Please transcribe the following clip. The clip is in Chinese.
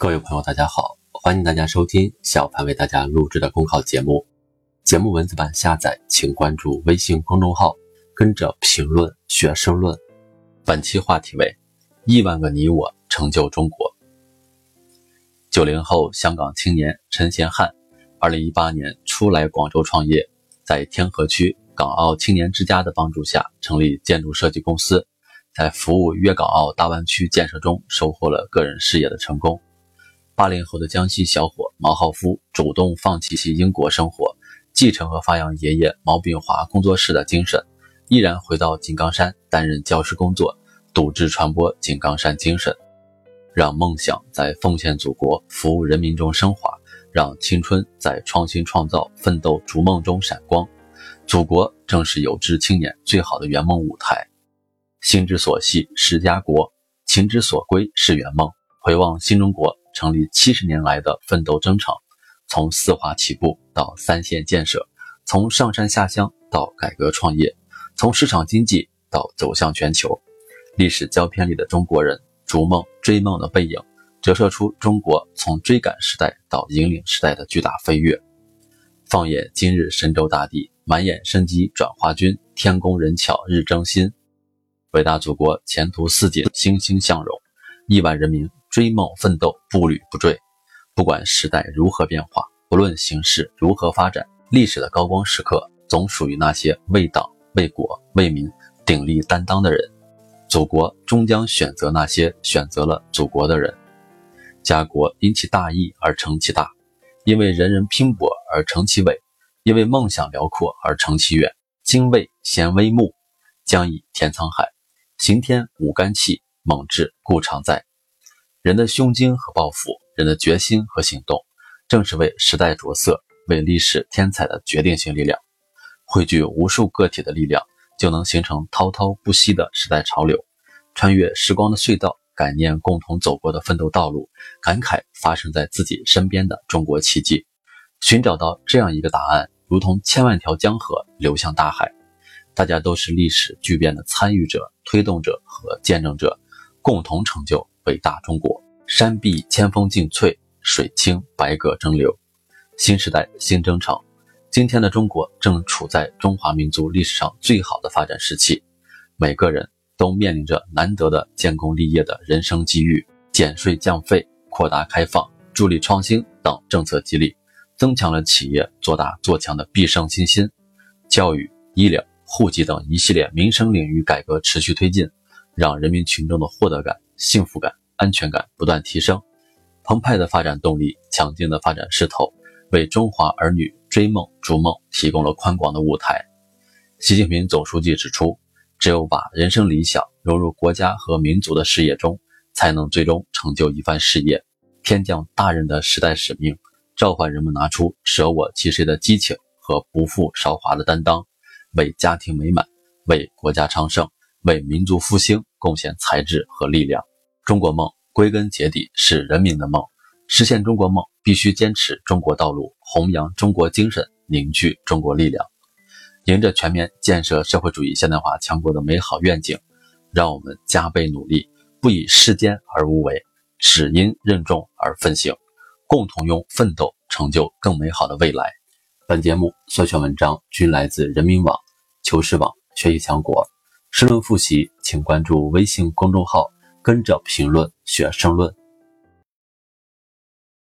各位朋友，大家好，欢迎大家收听小凡为大家录制的公考节目。节目文字版下载，请关注微信公众号，跟着评论学申论。本期话题为：亿万个你我成就中国。九零后香港青年陈贤汉，二零一八年初来广州创业，在天河区港澳青年之家的帮助下，成立建筑设计公司，在服务粤港澳大湾区建设中，收获了个人事业的成功。八零后的江西小伙毛浩夫主动放弃其英国生活，继承和发扬爷爷毛炳华工作室的精神，毅然回到井冈山担任教师工作，笃志传播井冈山精神，让梦想在奉献祖国、服务人民中升华，让青春在创新创造、奋斗逐梦中闪光。祖国正是有志青年最好的圆梦舞台。心之所系是家国，情之所归是圆梦。回望新中国。成立七十年来的奋斗征程，从四化起步到三线建设，从上山下乡到改革创业，从市场经济到走向全球，历史胶片里的中国人逐梦追梦的背影，折射出中国从追赶时代到引领时代的巨大飞跃。放眼今日神州大地，满眼生机转化军，天工人巧日争新，伟大祖国前途似锦，欣欣向荣，亿万人民。追梦奋斗，步履不坠。不管时代如何变化，不论形势如何发展，历史的高光时刻总属于那些为党、为国、为民鼎力担当的人。祖国终将选择那些选择了祖国的人。家国因其大义而成其大，因为人人拼搏而成其伟，因为梦想辽阔而成其远。精卫衔微木，将以填沧海。行天无干气，猛志固常在。人的胸襟和抱负，人的决心和行动，正是为时代着色、为历史添彩的决定性力量。汇聚无数个体的力量，就能形成滔滔不息的时代潮流。穿越时光的隧道，感念共同走过的奋斗道路，感慨发生在自己身边的中国奇迹。寻找到这样一个答案，如同千万条江河流向大海。大家都是历史巨变的参与者、推动者和见证者，共同成就。伟大中国，山碧千峰竞翠，水清百舸争流。新时代新征程，今天的中国正处在中华民族历史上最好的发展时期，每个人都面临着难得的建功立业的人生机遇。减税降费、扩大开放、助力创新等政策激励，增强了企业做大做强的必胜信心。教育、医疗、户籍等一系列民生领域改革持续推进，让人民群众的获得感。幸福感、安全感不断提升，澎湃的发展动力、强劲的发展势头，为中华儿女追梦逐梦提供了宽广的舞台。习近平总书记指出，只有把人生理想融入国家和民族的事业中，才能最终成就一番事业。天降大任的时代使命，召唤人们拿出舍我其谁的激情和不负韶华的担当，为家庭美满、为国家昌盛、为民族复兴贡献才智和力量。中国梦归根结底是人民的梦，实现中国梦必须坚持中国道路，弘扬中国精神，凝聚中国力量。迎着全面建设社会主义现代化强国的美好愿景，让我们加倍努力，不以世间而无为，只因任重而奋行，共同用奋斗成就更美好的未来。本节目所选文章均来自人民网、求是网、学习强国。申论复习，请关注微信公众号。跟着评论学申论。